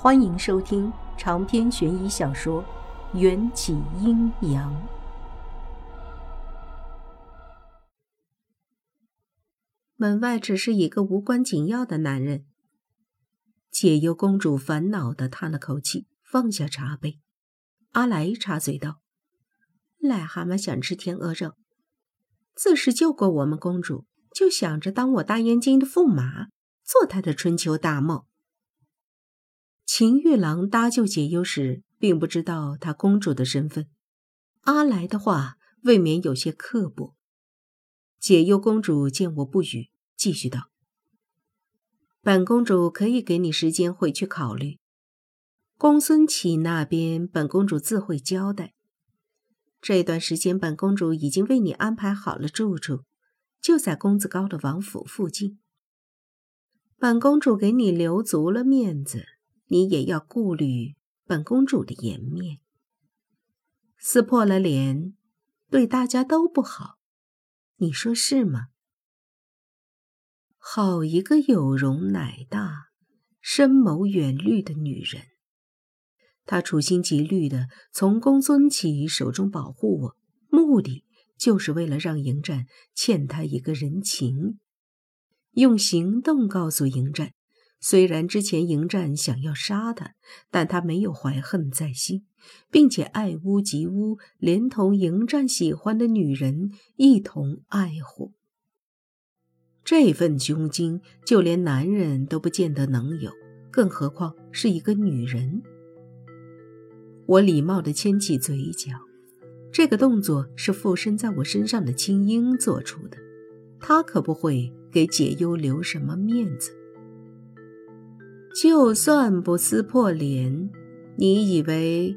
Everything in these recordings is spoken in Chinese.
欢迎收听长篇悬疑小说《缘起阴阳》。门外只是一个无关紧要的男人。解忧公主烦恼的叹了口气，放下茶杯。阿来插嘴道：“癞蛤蟆想吃天鹅肉，自是救过我们公主，就想着当我大燕京的驸马，做他的春秋大梦。”秦玉郎搭救解忧时，并不知道她公主的身份。阿来的话未免有些刻薄。解忧公主见我不语，继续道：“本公主可以给你时间回去考虑。公孙启那边，本公主自会交代。这段时间，本公主已经为你安排好了住处，就在公子高的王府附近。本公主给你留足了面子。”你也要顾虑本公主的颜面，撕破了脸，对大家都不好，你说是吗？好一个有容乃大、深谋远虑的女人，她处心积虑的从公孙启手中保护我，目的就是为了让迎战欠她一个人情，用行动告诉迎战。虽然之前迎战想要杀他，但他没有怀恨在心，并且爱屋及乌，连同迎战喜欢的女人一同爱护。这份胸襟，就连男人都不见得能有，更何况是一个女人。我礼貌地牵起嘴角，这个动作是附身在我身上的青樱做出的，她可不会给解忧留什么面子。就算不撕破脸，你以为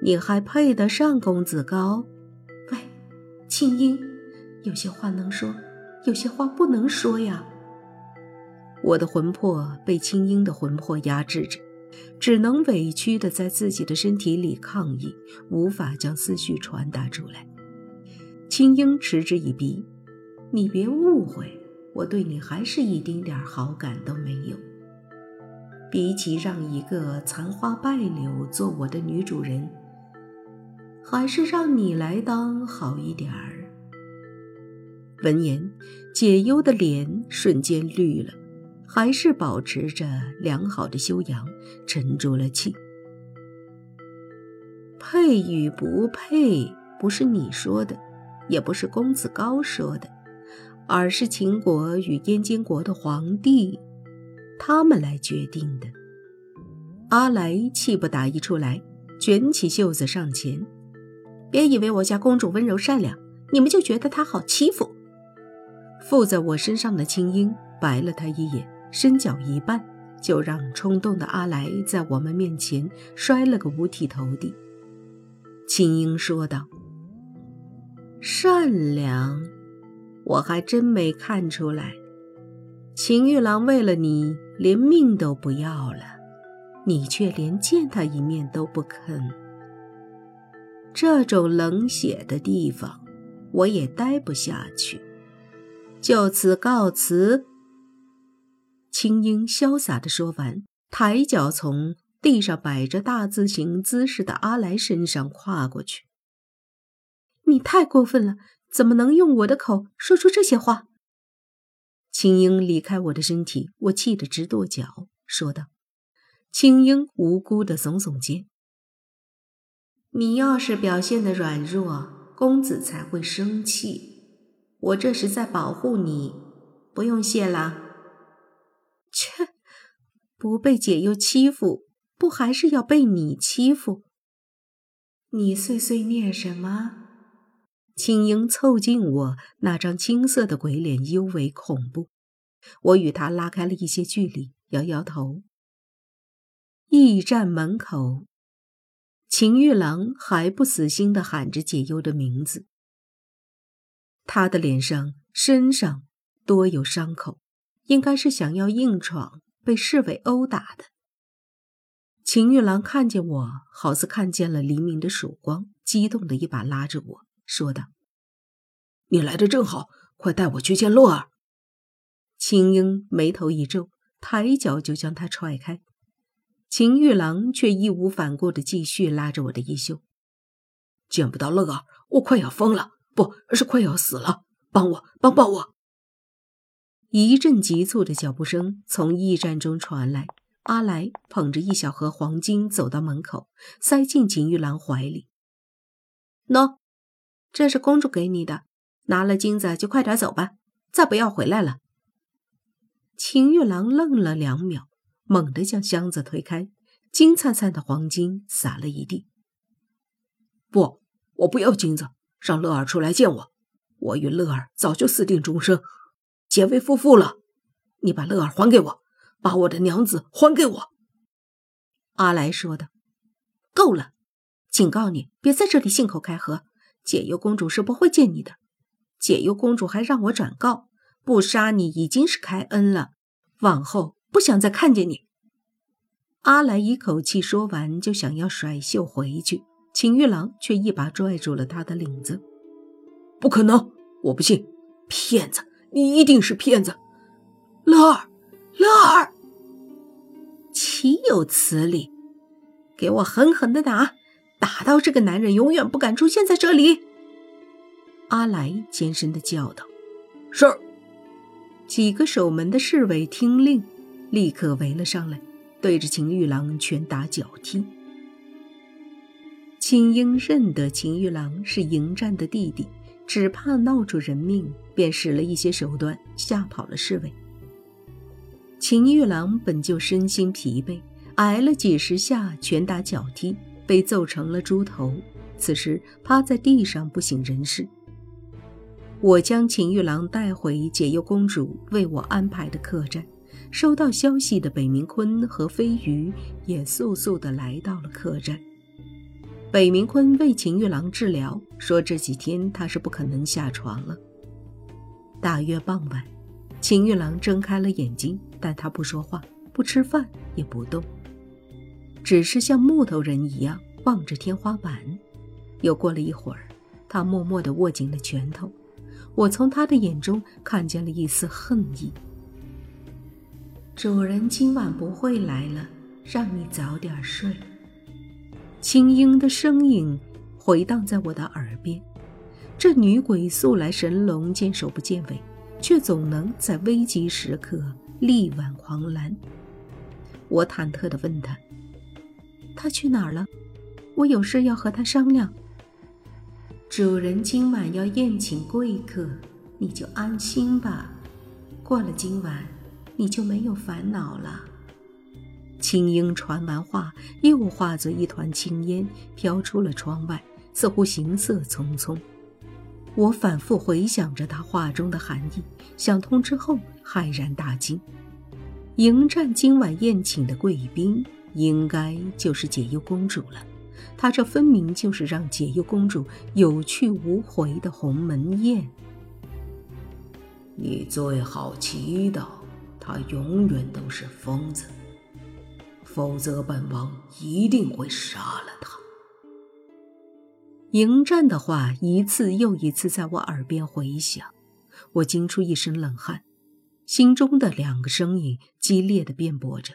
你还配得上公子高？喂，青樱，有些话能说，有些话不能说呀。我的魂魄被青樱的魂魄压制着，只能委屈的在自己的身体里抗议，无法将思绪传达出来。青樱嗤之以鼻：“你别误会，我对你还是一丁点好感都没有。”比起让一个残花败柳做我的女主人，还是让你来当好一点儿。闻言，解忧的脸瞬间绿了，还是保持着良好的修养，沉住了气。配与不配，不是你说的，也不是公子高说的，而是秦国与燕京国的皇帝。他们来决定的。阿来气不打一处来，卷起袖子上前：“别以为我家公主温柔善良，你们就觉得她好欺负。”附在我身上的青樱白了他一眼，身脚一绊，就让冲动的阿来在我们面前摔了个五体投地。青樱说道：“善良，我还真没看出来。秦玉郎为了你。”连命都不要了，你却连见他一面都不肯。这种冷血的地方，我也待不下去，就此告辞。青樱潇洒地说完，抬脚从地上摆着大字形姿势的阿来身上跨过去。你太过分了，怎么能用我的口说出这些话？青樱离开我的身体，我气得直跺脚，说道：“青樱无辜的耸耸肩，你要是表现的软弱，公子才会生气。我这是在保护你，不用谢了。”切，不被解忧欺负，不还是要被你欺负？你碎碎念什么？青樱凑近我那张青色的鬼脸，尤为恐怖。我与他拉开了一些距离，摇摇头。驿站门口，秦玉郎还不死心地喊着解忧的名字。他的脸上、身上多有伤口，应该是想要硬闯，被侍卫殴打的。秦玉郎看见我，好似看见了黎明的曙光，激动的一把拉着我。说道：“你来的正好，快带我去见洛儿。”青樱眉头一皱，抬脚就将他踹开。秦玉郎却义无反顾的继续拉着我的衣袖。见不到乐儿，我快要疯了，不是快要死了！帮我，帮帮我！一阵急促的脚步声从驿站中传来，阿来捧着一小盒黄金走到门口，塞进秦玉郎怀里。喏，这是公主给你的，拿了金子就快点走吧，再不要回来了。秦玉郎愣了两秒，猛地将箱子推开，金灿灿的黄金洒了一地。不。我不要金子，让乐儿出来见我。我与乐儿早就私定终生，结为夫妇了。你把乐儿还给我，把我的娘子还给我。”阿来说道。“够了，警告你，别在这里信口开河。解忧公主是不会见你的。解忧公主还让我转告，不杀你已经是开恩了。往后不想再看见你。”阿来一口气说完，就想要甩袖回去。秦玉郎却一把拽住了他的领子。“不可能，我不信！骗子，你一定是骗子！”乐儿，乐儿，岂有此理！给我狠狠的打，打到这个男人永远不敢出现在这里！”阿来尖声的叫道。“是。”几个守门的侍卫听令，立刻围了上来，对着秦玉郎拳打脚踢。青樱认得秦玉郎是迎战的弟弟，只怕闹出人命，便使了一些手段吓跑了侍卫。秦玉郎本就身心疲惫，挨了几十下拳打脚踢，被揍成了猪头，此时趴在地上不省人事。我将秦玉郎带回解忧公主为我安排的客栈，收到消息的北冥坤和飞鱼也速速地来到了客栈。北明坤为秦玉郎治疗，说这几天他是不可能下床了。大约傍晚，秦玉郎睁开了眼睛，但他不说话，不吃饭，也不动，只是像木头人一样望着天花板。又过了一会儿，他默默地握紧了拳头。我从他的眼中看见了一丝恨意。主人今晚不会来了，让你早点睡。青樱的声音回荡在我的耳边。这女鬼素来神龙见首不见尾，却总能在危急时刻力挽狂澜。我忐忑地问她：“他去哪儿了？我有事要和他商量。”主人今晚要宴请贵客，你就安心吧。过了今晚，你就没有烦恼了。青樱传完话，又化作一团青烟飘出了窗外，似乎行色匆匆。我反复回想着他话中的含义，想通之后骇然大惊。迎战今晚宴请的贵宾，应该就是解忧公主了。他这分明就是让解忧公主有去无回的鸿门宴。你最好祈祷，他永远都是疯子。否则，本王一定会杀了他。迎战的话一次又一次在我耳边回响，我惊出一身冷汗，心中的两个声音激烈的辩驳着。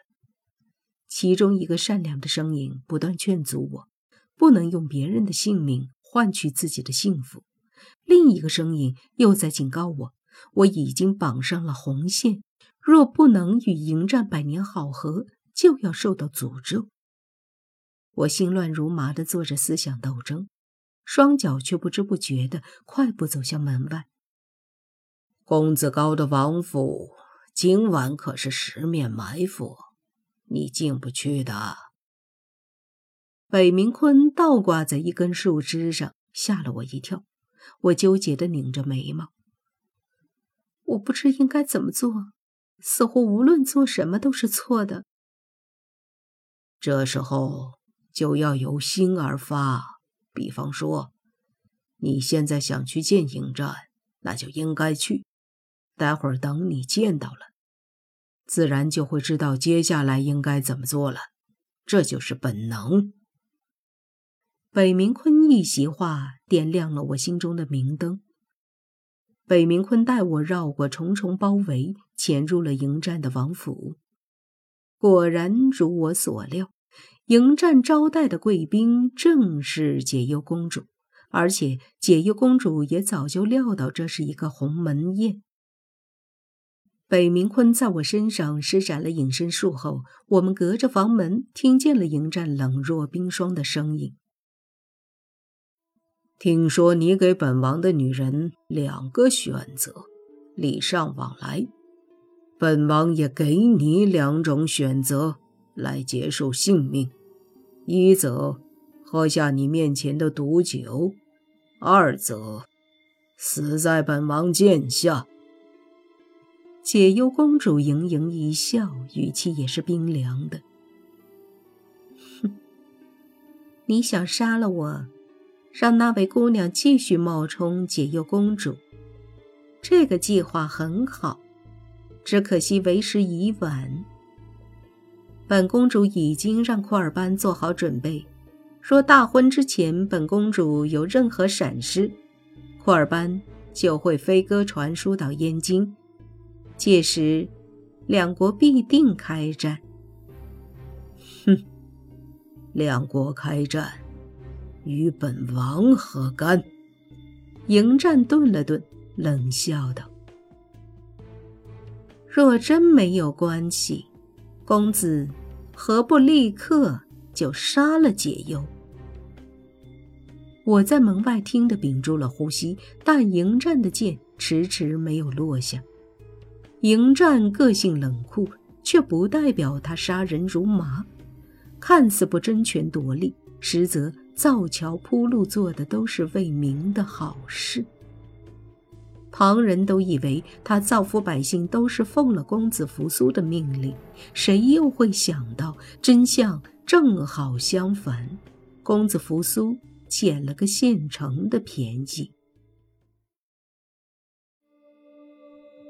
其中一个善良的声音不断劝阻我，不能用别人的性命换取自己的幸福；另一个声音又在警告我，我已经绑上了红线，若不能与迎战百年好合。就要受到诅咒。我心乱如麻的做着思想斗争，双脚却不知不觉的快步走向门外。公子高的王府今晚可是十面埋伏，你进不去的。北明坤倒挂在一根树枝上，吓了我一跳。我纠结的拧着眉毛，我不知应该怎么做，似乎无论做什么都是错的。这时候就要由心而发，比方说，你现在想去见迎战，那就应该去。待会儿等你见到了，自然就会知道接下来应该怎么做了。这就是本能。北明坤一席话点亮了我心中的明灯。北明坤带我绕过重重包围，潜入了迎战的王府。果然如我所料，迎战招待的贵宾正是解忧公主，而且解忧公主也早就料到这是一个鸿门宴。北冥坤在我身上施展了隐身术后，我们隔着房门听见了迎战冷若冰霜的声音。听说你给本王的女人两个选择，礼尚往来。本王也给你两种选择来结束性命：一则喝下你面前的毒酒，二则死在本王剑下。解忧公主盈盈一笑，语气也是冰凉的：“哼，你想杀了我？”让那位姑娘继续冒充解忧公主，这个计划很好，只可惜为时已晚。本公主已经让库尔班做好准备，若大婚之前本公主有任何闪失，库尔班就会飞鸽传书到燕京，届时两国必定开战。哼，两国开战。与本王何干？迎战顿了顿，冷笑道：“若真没有关系，公子何不立刻就杀了解忧？”我在门外听得屏住了呼吸，但迎战的剑迟迟没有落下。迎战个性冷酷，却不代表他杀人如麻，看似不争权夺利，实则……造桥铺路做的都是为民的好事，旁人都以为他造福百姓都是奉了公子扶苏的命令，谁又会想到真相正好相反，公子扶苏捡了个现成的便宜。